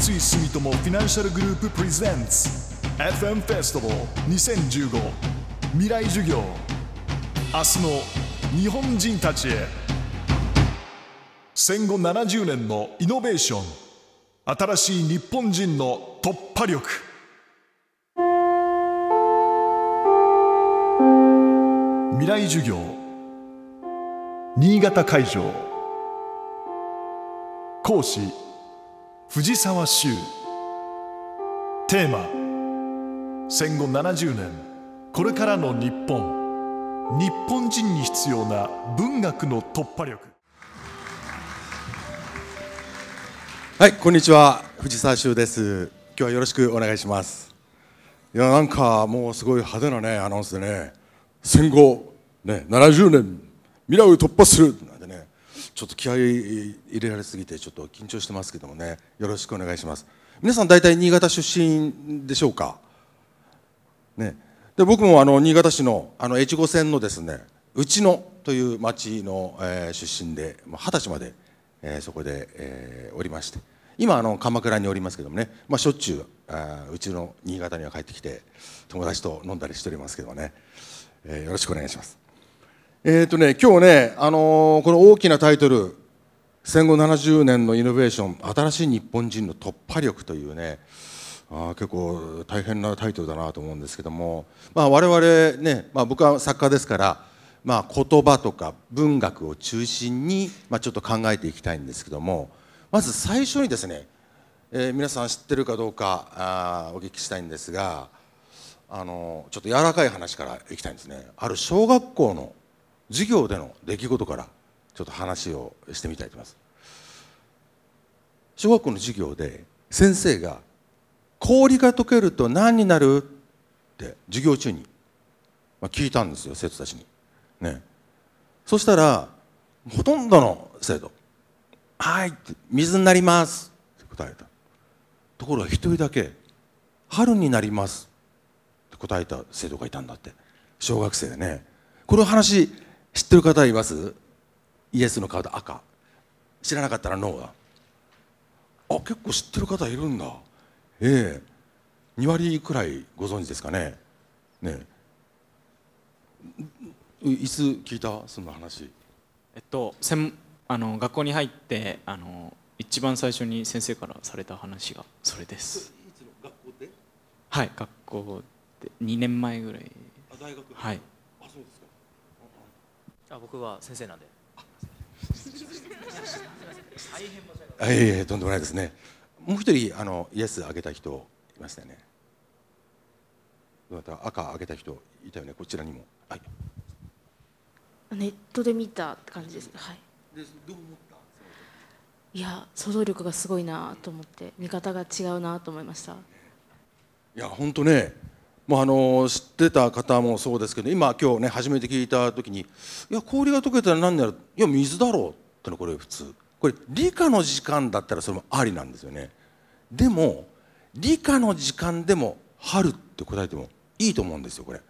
三井住友フィナンシャルグループプレゼンツ。FM フェスティバル2015未来授業。明日の日本人たちへ。戦後70年のイノベーション。新しい日本人の突破力。未来授業。新潟会場。講師藤沢修テーマ戦後70年これからの日本日本人に必要な文学の突破力はい、こんにちは。藤沢修です。今日はよろしくお願いします。いや、なんかもうすごい派手なね、アナウンスでね、戦後、ね、70年、未来を突破するなんてね、ちょっと気合い入れられすぎて、ちょっと緊張してますけどもね、よろしくお願いします。皆さん、大体新潟出身でしょうか？ね、で僕もあの新潟市のあの越後線のですね内野という町の、えー出身でまあ二十歳まで、えーそこで、えーおりまして今あの鎌倉におりますけどもね、まあ、しょっちゅうあうちの新潟には帰ってきて友達と飲んだりしておりますけどもね、えーよろしくお願いします。えーとね、今日ね、あのーこの大きなタイトル戦後70年のイノベーション新しい日本人の突破力というねあ結構大変なタイトルだなと思うんですけども、まあ、我々ね、まあ、僕は作家ですから、まあ、言葉とか文学を中心に、まあ、ちょっと考えていきたいんですけどもまず最初にですね、えー皆さん知ってるかどうかあお聞きしたいんですがあのちょっと柔らかい話からいきたいんですね。ある小学校の授業での出来事からちょっと話をしてみたいと思います。小学校の授業で先生が氷が溶けると何になる？って授業中に、まあ、聞いたんですよ生徒たちに。ね。そしたらほとんどの生徒「はい」って「水になります」って答えた。ところが一人だけ「春になります」って答えた生徒がいたんだって。小学生でね。この話知ってる方います？イエスのカード赤。知らなかったらノーだあ結構知ってる方いるんだ。ええ。2割くらいご存知ですかね。ね。いいつ聞いた？そんな話。えっと、専あの学校に入ってあの一番最初に先生からされた話がそれです。はい学校で。2年前ぐらい。大学はいあ僕は先生なんで。あいえいえとんでもないですね。もう一人あのイエスあげた人いましたよね。どなた赤あげた人いたよね。こちらにも。はい。ネットで見たって感じです。はい。でどう思った？いや、想像力がすごいなと思って、見方が違うなと思いました。いや本当ねもうあの知ってた方もそうですけど今今日ね初めて聞いた時に「いや氷が溶けたら何になる?」「いや水だろう」ってのこれ普通。これ理科の時間だったらそれもありなんですよね。でも理科の時間でも「春」って答えてもいいと思うんですよこれ。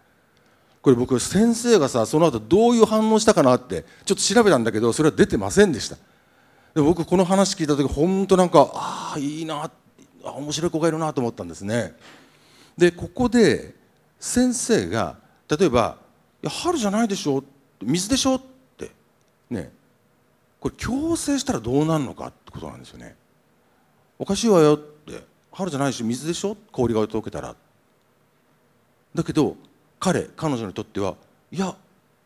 これ僕先生がさその後どういう反応したかなってちょっと調べたんだけどそれは出てませんでした。で僕この話聞いた時本当なんかああいいなあ面白い子がいるなと思ったんですね。でここで先生が例えば「いや春じゃないでしょ水でしょ」ってねこれ強制したらどうなるのか？ってことなんですよね。おかしいわよって春じゃないし水でしょ？氷が溶けたら。だけど彼彼女にとってはいや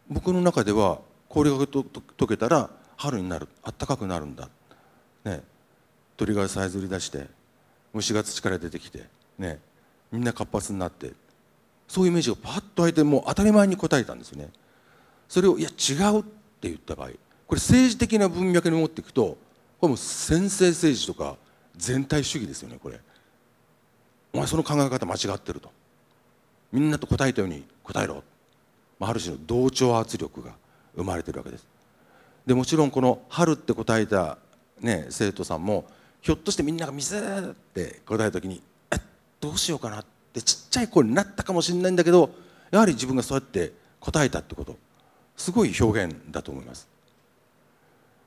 僕の中では氷が溶けたら春になるあったかくなるんだね鳥がさえずり出して虫が土から出てきてね。みんな活発になってそういうイメージがパッと湧いてもう当たり前に答えたんですよね。それをいや違うって言った場合これ政治的な文脈に持っていくとこれもう先制政治とか全体主義ですよねこれ。お前その考え方間違ってると。みんなと答えたように答えろ、まあ、る種の同調圧力が生まれてるわけです。でもちろんこの「春」って答えた、ね、生徒さんもひょっとしてみんなが「水」って答えた時に「どうしようかな」ってちっちゃい声になったかもしれないんだけどやはり自分がそうやって答えたってこと。すごい表現だと思います。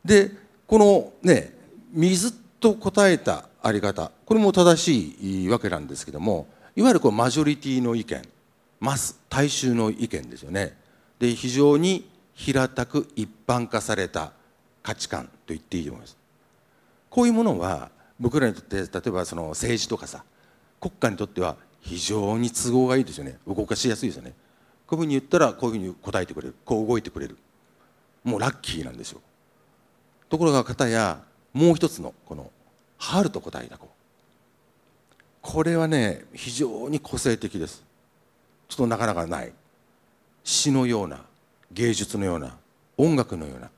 でこのね水と答えたあり方これも正しいわけなんですけどもいわゆるこうマジョリティの意見マス大衆の意見ですよね。で非常に平たく一般化された価値観と言っていいと思います。こういうものは僕らにとって例えばその政治とかさ国家にとっては非常に都合がいいですよね。動かしやすいですよね。こういうふうに言ったらこういうふうに答えてくれる。こう動いてくれる。もうラッキーなんですよ。ところが片やもう一つのこの春と答えた子。これはね非常に個性的です。ちょっとなかなかない。詩のような芸術のような音楽のような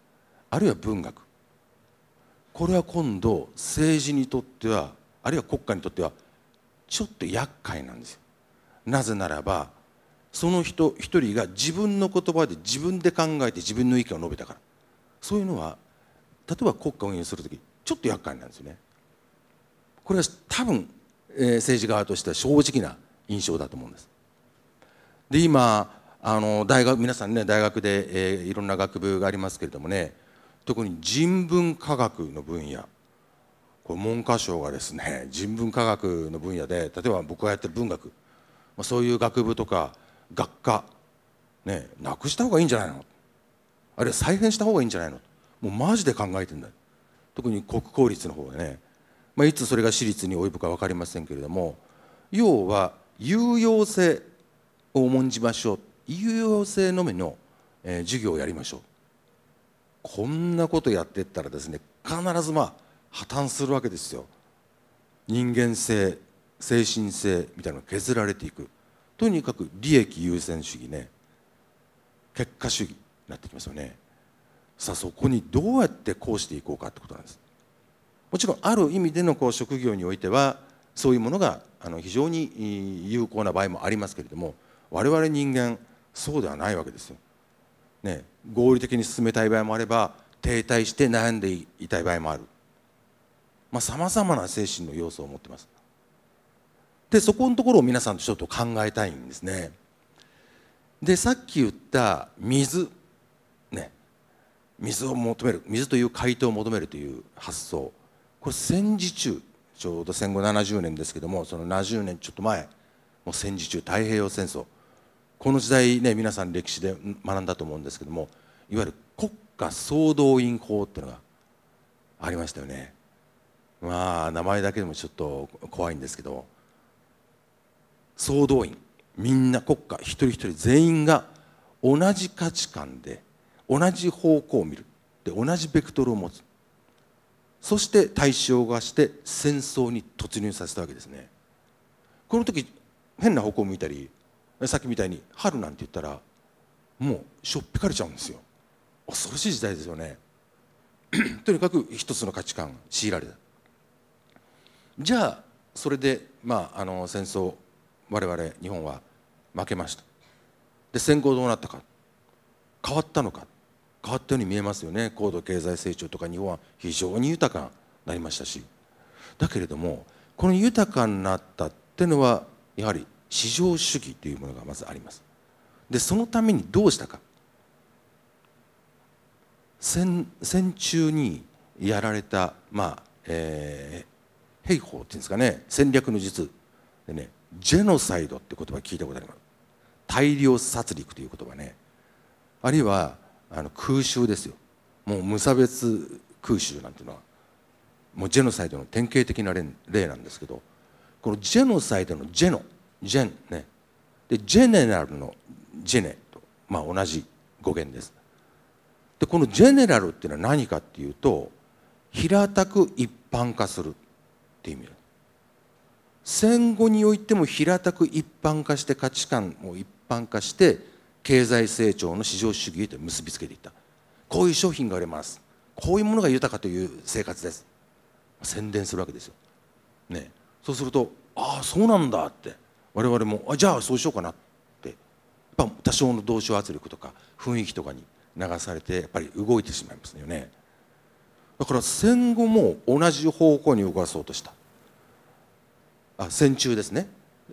あるいは文学。これは今度政治にとってはあるいは国家にとってはちょっと厄介なんですよ。なぜならばその人一人が自分の言葉で自分で考えて自分の意見を述べたから。そういうのは例えば国家を運営する時ちょっと厄介なんですよね。これは多分、えー、政治側としては正直な印象だと思うんです。で今あの大学皆さんね大学で、えー、いろんな学部がありますけれどもね特に人文科学の分野文科省がですね 人文科学の分野で例えば僕がやってる文学そういう学部とか学科ねなくした方がいいんじゃないの？あるいは再編した方がいいんじゃないの？もうマジで考えてんだ特に国公立の方でね、まあ、いつそれが私立に及ぶか分かりませんけれども要は有用性を重んじましょう。有用性のみの、えー、授業をやりましょう。こんなことやってったらですね必ずまあ破綻するわけですよ。人間性精神性みたいなのが削られていく。とにかく利益優先主義ね。結果主義になってきますよね。さあそこにどうやってこうしていこうかってことなんです。もちろんある意味でのこう職業においてはそういうものがあの非常に有効な場合もありますけれども我々人間そうではないわけですよ。ね、合理的に進めたい場合もあれば停滞して悩んでいたい場合もある。さまざ、まな精神の要素を持ってます。でそこのところを皆さんとちょっと考えたいんですね。でさっき言った水ね水を求める水という回答を求めるという発想。これ戦時中ちょうど戦後70年ですけどもその70年ちょっと前もう戦時中太平洋戦争。この時代ね皆さん歴史で学んだと思うんですけどもいわゆる国家総動員法っていうのがありましたよね。まあ名前だけでもちょっと怖いんですけど総動員。みんな国家一人一人全員が同じ価値観で同じ方向を見る。で同じベクトルを持つ。そして対象化して戦争に突入させたわけですね。この時変な方向を向いたりさっきみたいに春なんて言ったらもうしょっぴかれちゃうんですよ。恐ろしい時代ですよね。とにかく一つの価値観強いられた。じゃあそれでまああの戦争我々日本は負けました。で戦後どうなったか。変わったのか。変わったように見えますよね。高度経済成長とか日本は非常に豊かになりましたし。だけれどもこの豊かになったっていうのはやはり市場主義というものがまずあります。でそのためにどうしたか。戦戦中にやられたまあ、えー、兵法っていうんですかね戦略の術。でねジェノサイドって言葉聞いたことあります。大量殺戮という言葉ね。あるいはあの空襲ですよ。もう無差別空襲なんていうのはもうジェノサイドの典型的な例なんですけどこのジェノサイドのジェノジェンね。でジェネラルのジェネと、まあ、同じ語源です。でこのジェネラルっていうのは何かっていうと平たく一般化する。っていう意味戦後においても平たく一般化して価値観を一般化して経済成長の市場主義へと結びつけていった。こういう商品が売れます。こういうものが豊かという生活です。宣伝するわけですよ、ね、そうするとああそうなんだって。我々もあじゃあそうしようかなって。やっぱ多少の同調圧力とか雰囲気とかに流されてやっぱり動いてしまいますよね。だから戦後も同じ方向に動かそうとした。あ戦中ですね。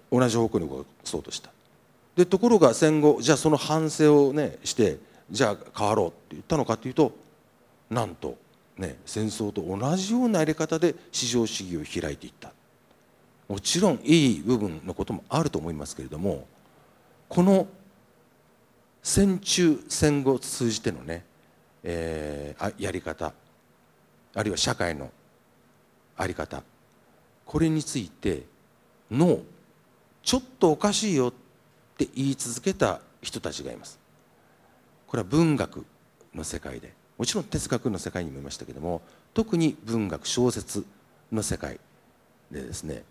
同じ方向に動かそうとした。でところが戦後じゃあその反省をねしてじゃあ変わろうって言ったのかというとなんとね、戦争と同じようなやり方で市場主義を開いていった。もちろんいい部分のこともあると思いますけれどもこの戦中戦後通じてのね、えー、やり方あるいは社会の在り方。これについてのちょっとおかしいよって言い続けた人たちがいます。これは文学の世界でもちろん哲学の世界にもいましたけども特に文学小説の世界でですね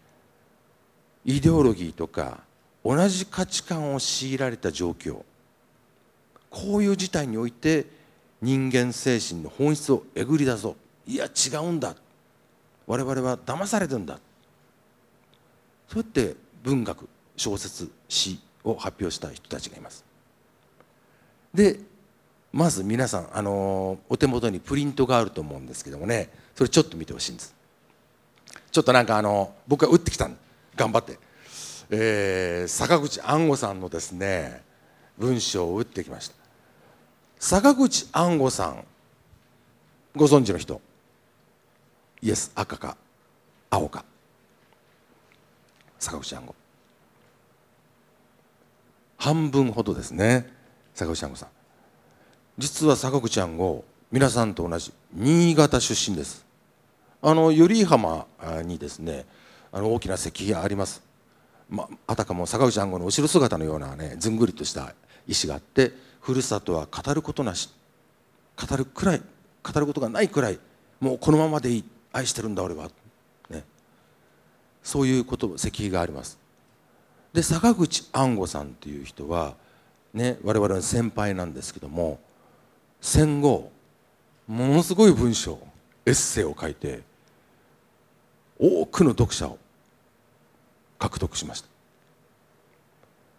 イデオロギーとか同じ価値観を強いられた状況こういう事態において人間精神の本質をえぐり出そう。いや違うんだ。我々は騙されてんだ。そうやって文学小説詩を発表した人たちがいます。でまず皆さんあのお手元にプリントがあると思うんですけどもね。それちょっと見てほしいんです。ちょっとなんかあの僕が打ってきたん頑張って、えー、坂口安吾さんのですね文章を打ってきました。坂口安吾さんご存知の人？イエス赤か青か。坂口安吾半分ほどですね坂口安吾さん。実は坂口安吾皆さんと同じ新潟出身です。あの頼浜にですねあの大きな石碑があります、まあたかも坂口安吾の後ろ姿のようなねずんぐりとした石があってふるさとは語ることなし語るくらい語ることがないくらいもうこのままでいい。愛してるんだ俺は、ね、そういうこと石碑があります。で坂口安吾さんっていう人は、ね、我々の先輩なんですけども戦後ものすごい文章エッセイを書いて多くの読者を獲得しました。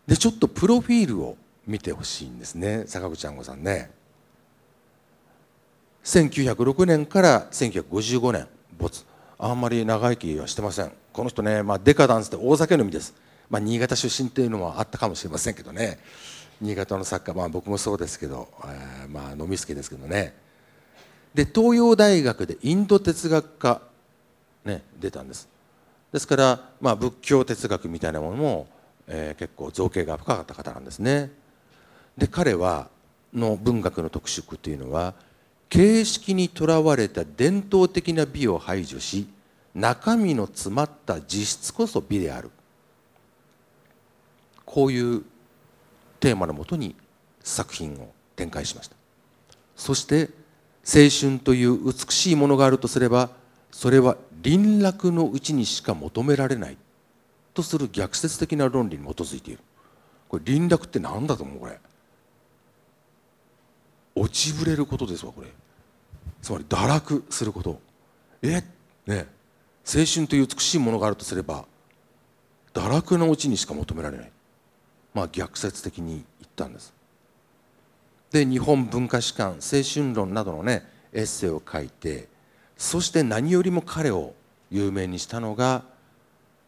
でちょっとプロフィールを見てほしいんですね坂口安吾さんね。1906年から1955年。没。あんまり長生きはしてません。この人ね、まあ、デカダンスで大酒飲みです、まあ、新潟出身っていうのはあったかもしれませんけどね。新潟の作家、まあ、僕もそうですけど、えー、まあ飲みすけですけどね。で東洋大学でインド哲学科、ね、出たんです。ですから、まあ、仏教哲学みたいなものも、えー、結構造形が深かった方なんですね。で彼はの文学の特色というのは形式にとらわれた伝統的な美を排除し中身の詰まった実質こそ美である。こういうテーマのもとに作品を展開しました。そして青春という美しいものがあるとすればそれは輪絡のうちにしか求められないとする逆説的な論理に基づいている。これ輪絡って何だと思うこれ。落ちぶれることですわこれ。つまり堕落すること。え？ね。青春という美しいものがあるとすれば堕落のうちにしか求められない。まあ逆説的に言ったんです。で日本文化史観青春論などのねエッセイを書いてそして何よりも彼を有名にしたのが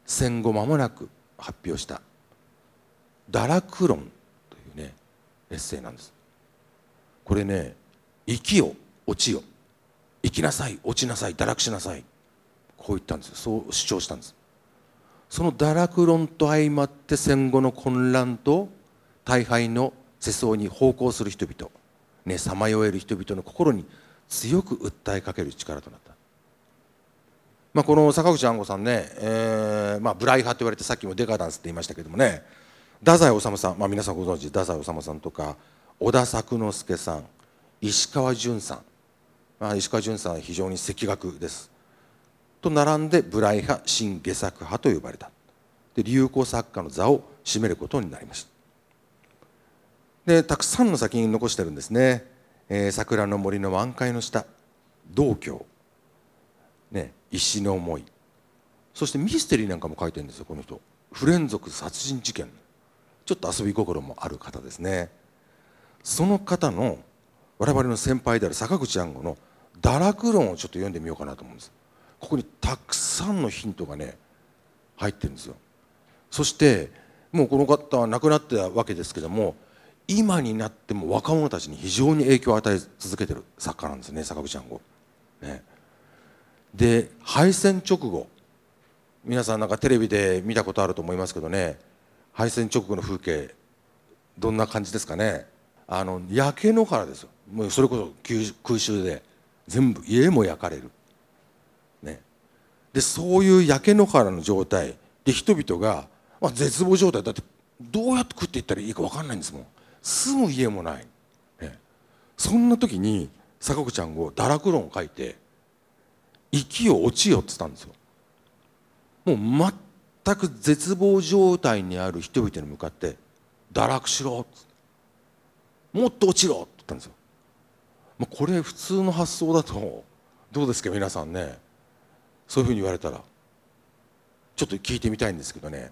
戦後間もなく発表した「堕落論」というねエッセイなんです。これね生きよ落ちよ。生きなさい落ちなさい堕落しなさい。こう言ったんですそう主張したんです。その堕落論と相まって戦後の混乱と大敗の世相に奉公する人々ねさまよえる人々の心に強く訴えかける力となった、まあ、この坂口安吾さんね、えーまあ、ブライ派と言われてさっきもデカダンスって言いましたけどもね太宰治さん、まあ、皆さんご存知太宰治さんとか小田作之助さん石川淳さん、まあ、石川淳さんは非常に赤学です。と並んでブライ派新下作派と呼ばれた。で流行作家の座を占めることになりました。でたくさんの作品残してるんですね「えー、桜の森の満開の下」「道教」ね「石の思い」そしてミステリーなんかも書いてるんですよこの人。不連続殺人事件。ちょっと遊び心もある方ですね。その方の我々の先輩である坂口安吾の「堕落論」をちょっと読んでみようかなと思うんです。ここにたくさんのヒントがね入ってるんですよ。そしてもうこの方は亡くなってたわけですけども今になっても若者たちに非常に影響を与え続けてる作家なんですね坂口安吾。ね、で敗戦直後皆さんなんかテレビで見たことあると思いますけどね敗戦直後の風景どんな感じですかね？あの焼け野原ですよ。もうそれこそ空襲で。全部家も焼かれる、ね、でそういう焼け野原の状態。で人々が、まあ、絶望状態。だってどうやって食っていったらいいか分かんないんですもん。住む家もない、ね、そんな時に坂口ちゃんを堕落論を書いて「生きよ落ちよ」って言ったんですよ。もう全く絶望状態にある人々に向かって「堕落しろ」って。もっと落ちろ」って言ったんですよ。まあ、これ普通の発想だとどうですか皆さんね。そういうふうに言われたら。ちょっと聞いてみたいんですけどね。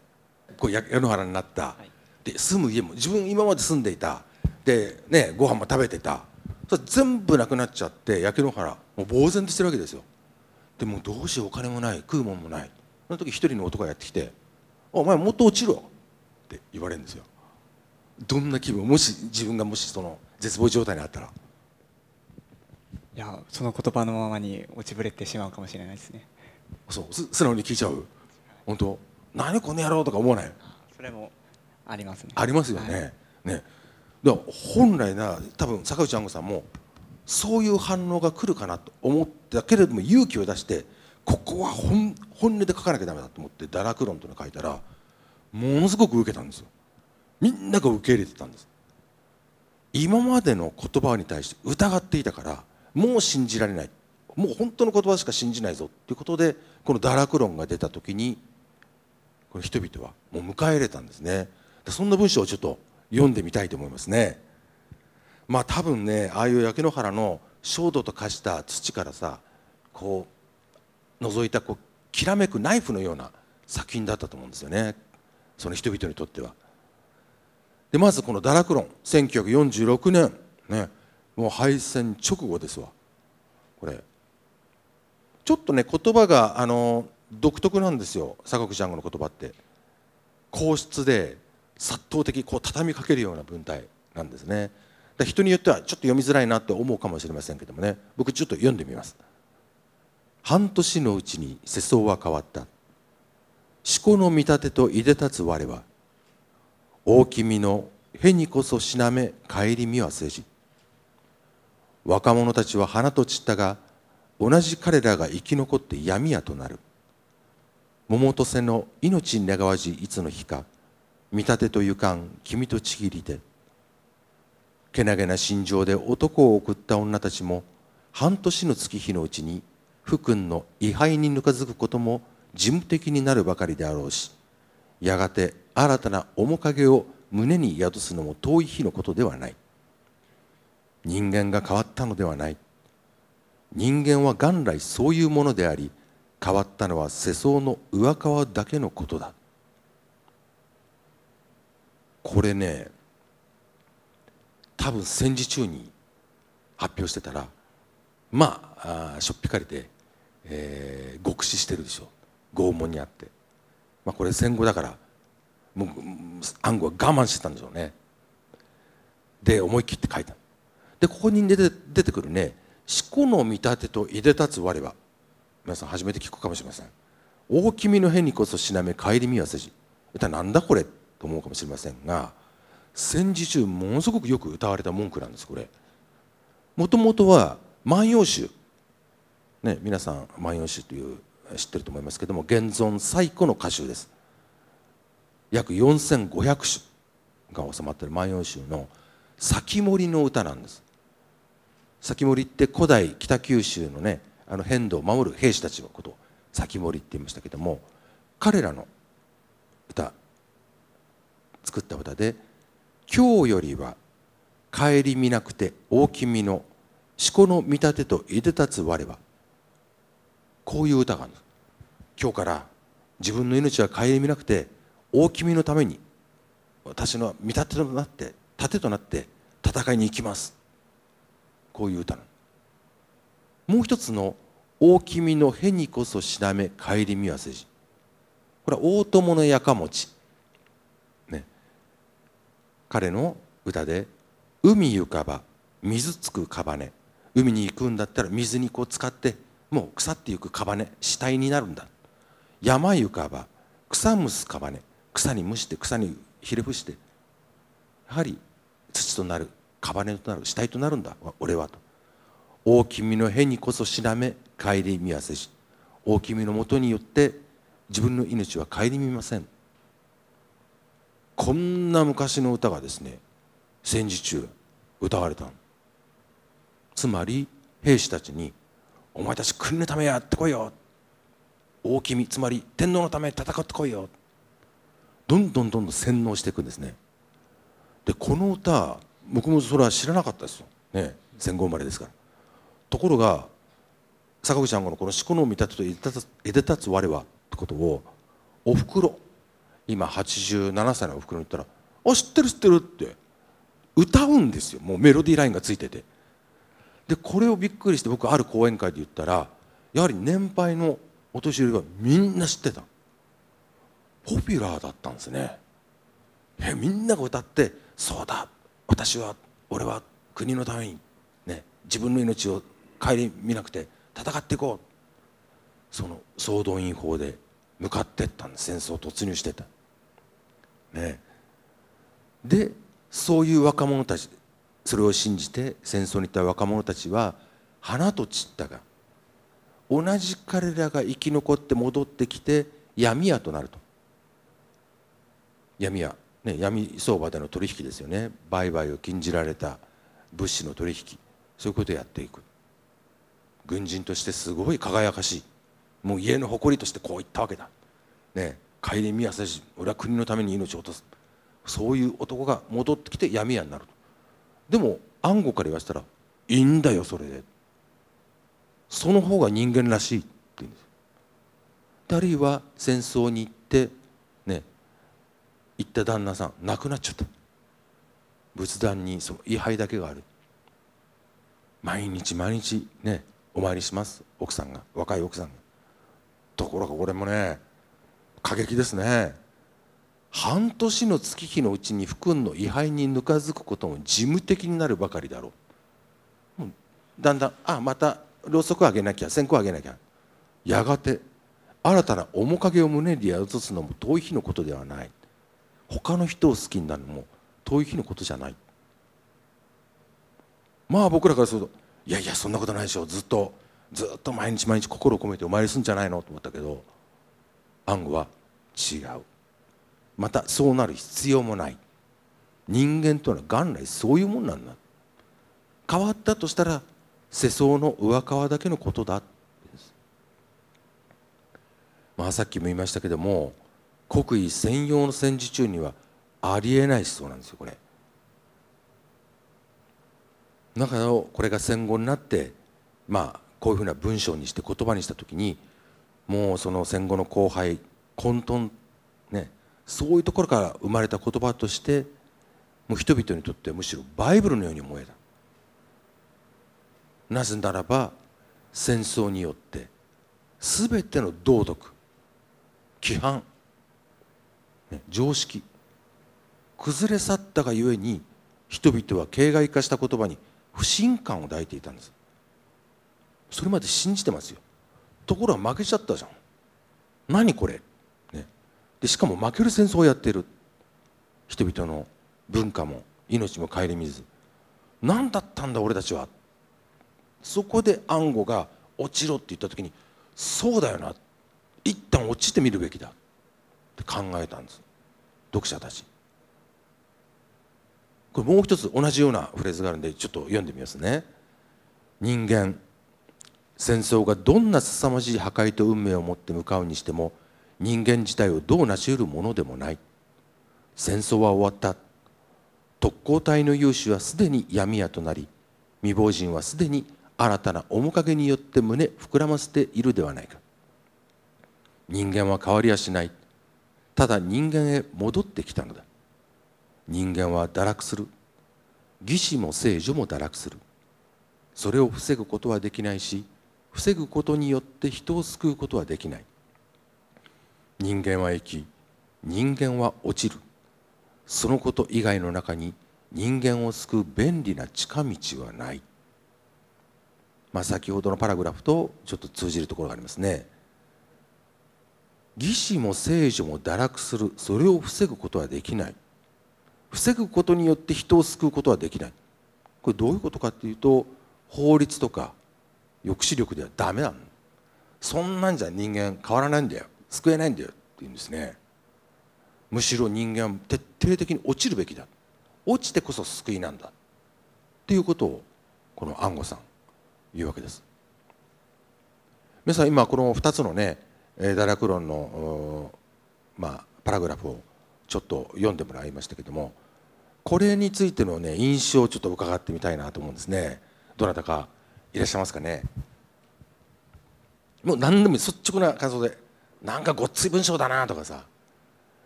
こう矢野原になった、で住む家も自分今まで住んでいた。でねご飯も食べてた。それ全部なくなっちゃって焼け野原もう呆然としてるわけですよ。でもどうしようお金もない食うもんもない。その時一人の男がやってきて「お前もっと落ちろ」って言われるんですよどんな気分もし自分がもしその絶望状態にあったら？いやその言葉のままに落ちぶれてしまうかもしれないですね。そうす素直に聞いちゃう？本当？何この野郎とか思わない？それもありますね。ありますよね、はい、ね。だから本来な多分坂口安吾さんもそういう反応が来るかなと思ったけれども勇気を出してここは本本音で書かなきゃダメだと思って堕落論というのを書いたらものすごく受けたんですよみんなが受け入れてたんです。今までの言葉に対して疑っていたからもう信じられない。もう本当の言葉しか信じないぞということでこの堕落論が出た時にこの人々はもう迎え入れたんですね。そんな文章をちょっと読んでみたいと思いますね。まあ多分ねああいう焼け野原の焦土と化した土からさこう覗いたこうきらめくナイフのような作品だったと思うんですよね。その人々にとっては。でまずこの堕落論。1946年。ね。もう敗戦直後ですわ。これ。ちょっとね言葉があの独特なんですよ。坂口ジャンゴの言葉って。硬質で殺到的こう畳みかけるような文体なんですね。人によってはちょっと読みづらいなって思うかもしれませんけどもね。僕ちょっと読んでみます。半年のうちに世相は変わった。思考の見立てといで立つ我は大きみのへにこそしなめ帰り見はせじ。若者たちは花と散ったが同じ彼らが生き残って闇やとなる。桃と瀬の命に願わじいつの日か見立てとゆかん君とちぎりでけなげな心情で男を送った女たちも半年の月日のうちに福君の位牌にぬかづくことも事務的になるばかりであろうしやがて新たな面影を胸に宿すのも遠い日のことではない。人間が変わったのではない。人間は元来そういうものであり変わったのは世相の上側だけのことだ。これね多分戦時中に発表してたらまああしょっぴかりでえー、極死してるでしょ。拷問にあって、まあ、これ戦後だからもう暗号は我慢してたんでしょうね。で思い切って書いた。でここに出て出てくるね「思考の見立てといで立つ我は」皆さん初めて聞くかもしれません「大君の変にこそしなめ帰り見はせじ」一体なんだこれと思うかもしれませんが戦時中ものすごくよく歌われた文句なんですこれ。もともとは「万葉集」ね、皆さん「万葉集」という知ってると思いますけども現存最古の歌集です。約4500首が収まっている「万葉集」の「先森の歌」なんです。先森って古代北九州のねあの変動を守る兵士たちのことを先森って言いましたけども彼らの歌作った歌で「今日よりは顧みなくて大きみのしこの見立てといで立つ我はこういう歌がある今日から自分の命は顧みなくて大君のために私の見立てとなって盾となって戦いに行きます。こういう歌なの。もう一つの「大君のへにこそしなめ帰り見わせじ」これは大友のやかもち、ね、彼の歌で「海ゆかば水つくかばね海に行くんだったら水にこう使ってもう腐っていくカバネ死体になるんだ。山ゆかば草むすカバネ。草に蒸して草にひれ伏してやはり土となるカバネとなる死体となるんだ俺はと。大君のへにこそしらめ顧みやせし大君のもとによって自分の命は顧みません。こんな昔の歌がですね戦時中歌われたつまり兵士たちに「お前たち国のためやってこいよ」大君つまり天皇のため戦ってこいよ。どんどんどんどん洗脳していくんですね。でこの歌僕もそれは知らなかったですよ、ね、戦後生まれですから。ところが坂口さんのこの「四股の見立てといでたつ我は」ってことをおふくろ今87歳のおふくろに言ったら「あ知ってる知ってる」って歌うんですよ。もうメロディーラインがついてて。でこれをびっくりして僕ある講演会で言ったらやはり年配のお年寄りがみんな知ってた。ポピュラーだったんですね。えみんなが歌って「そうだ私は俺は国のために、ね、自分の命を顧みなくて戦っていこう。その総動員法で向かってったんです。戦争突入してた。ね。でそういう若者たちそれを信じて戦争に行った若者たちは花と散ったが同じ彼らが生き残って戻ってきて闇屋となると。闇屋、ね、闇相場での取引ですよね。売買を禁じられた物資の取引。そういうことをやっていく。軍人としてすごい輝かしい。もう家の誇りとしてこう言ったわけだ。ね帰り宮し俺は国のために命を落とす。そういう男が戻ってきて闇屋になるでも暗号から言わせたらいいんだよそれで。その方が人間らしいって言うんです。あるいは戦争に行って行った旦那さん亡くなっちゃった。仏壇にその位牌だけがある。毎日毎日ねお参りします。奥さんが。若い奥さんが。ところが俺もね過激ですね。半年の月日のうちに福君の位牌にぬかづくことも事務的になるばかりだろう。だんだんあまたろうそくあげなきゃ線香あげなきゃ。やがて新たな面影を胸に宿すのも遠い日のことではない。他の人を好きになるのも遠い日のことじゃない。まあ僕らからするといやいやそんなことないでしょ。ずっとずっと毎日毎日心を込めてお参りするんじゃないのと思ったけど暗号は違う。またそうなる必要もない。人間というのは元来そういうもんなんだ。変わったとしたら世相の上側だけのことだ。まあさっきも言いましたけども国威専用の戦時中にはありえない思想なんですよこれ。だからこれが戦後になってまあこういうふうな文章にして言葉にした時にもうその戦後の後輩混沌ねそういうところから生まれた言葉としてもう人々にとってむしろバイブルのように思えたなぜならば戦争によって全ての道徳規範、常識。崩れ去ったがゆえに人々は形骸化した言葉に不信感を抱いていたんです。それまで信じてますよ。ところが負けちゃったじゃん。何これ、ね、でしかも負ける戦争をやっている。人々の文化も命も顧みず。何だったんだ俺たちは。そこで暗号が落ちろって言った時にそうだよな。一旦落ちてみるべきだ。って考えたんです。読者たち。これもう一つ同じようなフレーズがあるんでちょっと読んでみますね。人間戦争がどんな凄まじい破壊と運命を持って向かうにしても人間自体をどう成し得るものでもない。戦争は終わった。特攻隊の勇士はすでに闇屋となり未亡人はすでに新たな面影によって胸膨らませているではないか。人間は変わりやしない。ただ人間へ戻ってきたのだ。人間は堕落する。義士も聖女も堕落する。それを防ぐことはできないし防ぐことによって人を救うことはできない。人間は生き人間は落ちる。そのこと以外の中に人間を救う便利な近道はない。まあ、先ほどのパラグラフとちょっと通じるところがありますね。義士も聖女も堕落する。それを防ぐことはできない。防ぐことによって人を救うことはできない。これどういうことかっていうと法律とか抑止力ではダメなの。そんなんじゃ人間変わらないんだよ。救えないんだよって言うんですね。むしろ人間は徹底的に落ちるべきだ。落ちてこそ救いなんだ。っていうことをこの安吾さん言うわけです。皆さん今この2つのね堕落論のまあパラグラフをちょっと読んでもらいましたけどもこれについてのね印象をちょっと伺ってみたいなと思うんですね。どなたかいらっしゃいますかね？もう何でも率直な感想でなんかごっつい文章だなとかさ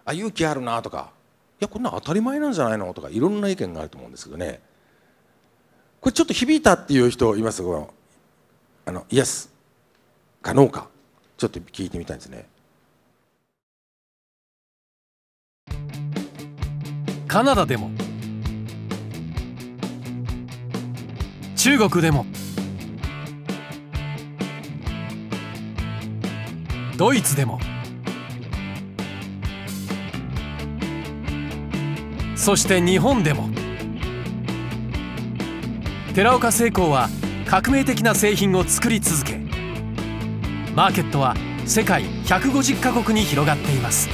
あ勇気あるなとかいやこんな当たり前なんじゃないの？とかいろんな意見があると思うんですけどね。これちょっと響いたっていう人います？あのイエスかノーか。ちょっと聞いてみたいですね。カナダでも。中国でも。ドイツでも。そして日本でも。寺岡製鋼は革命的な製品を作り続けマーケットは世界150カ国に広がっています。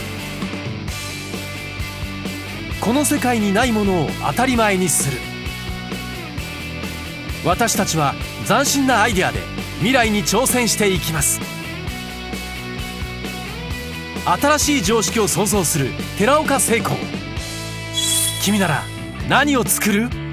この世界にないものを当たり前にする。私たちは斬新なアイデアで未来に挑戦していきます。新しい常識を創造する寺岡製鋼君なら何を作る？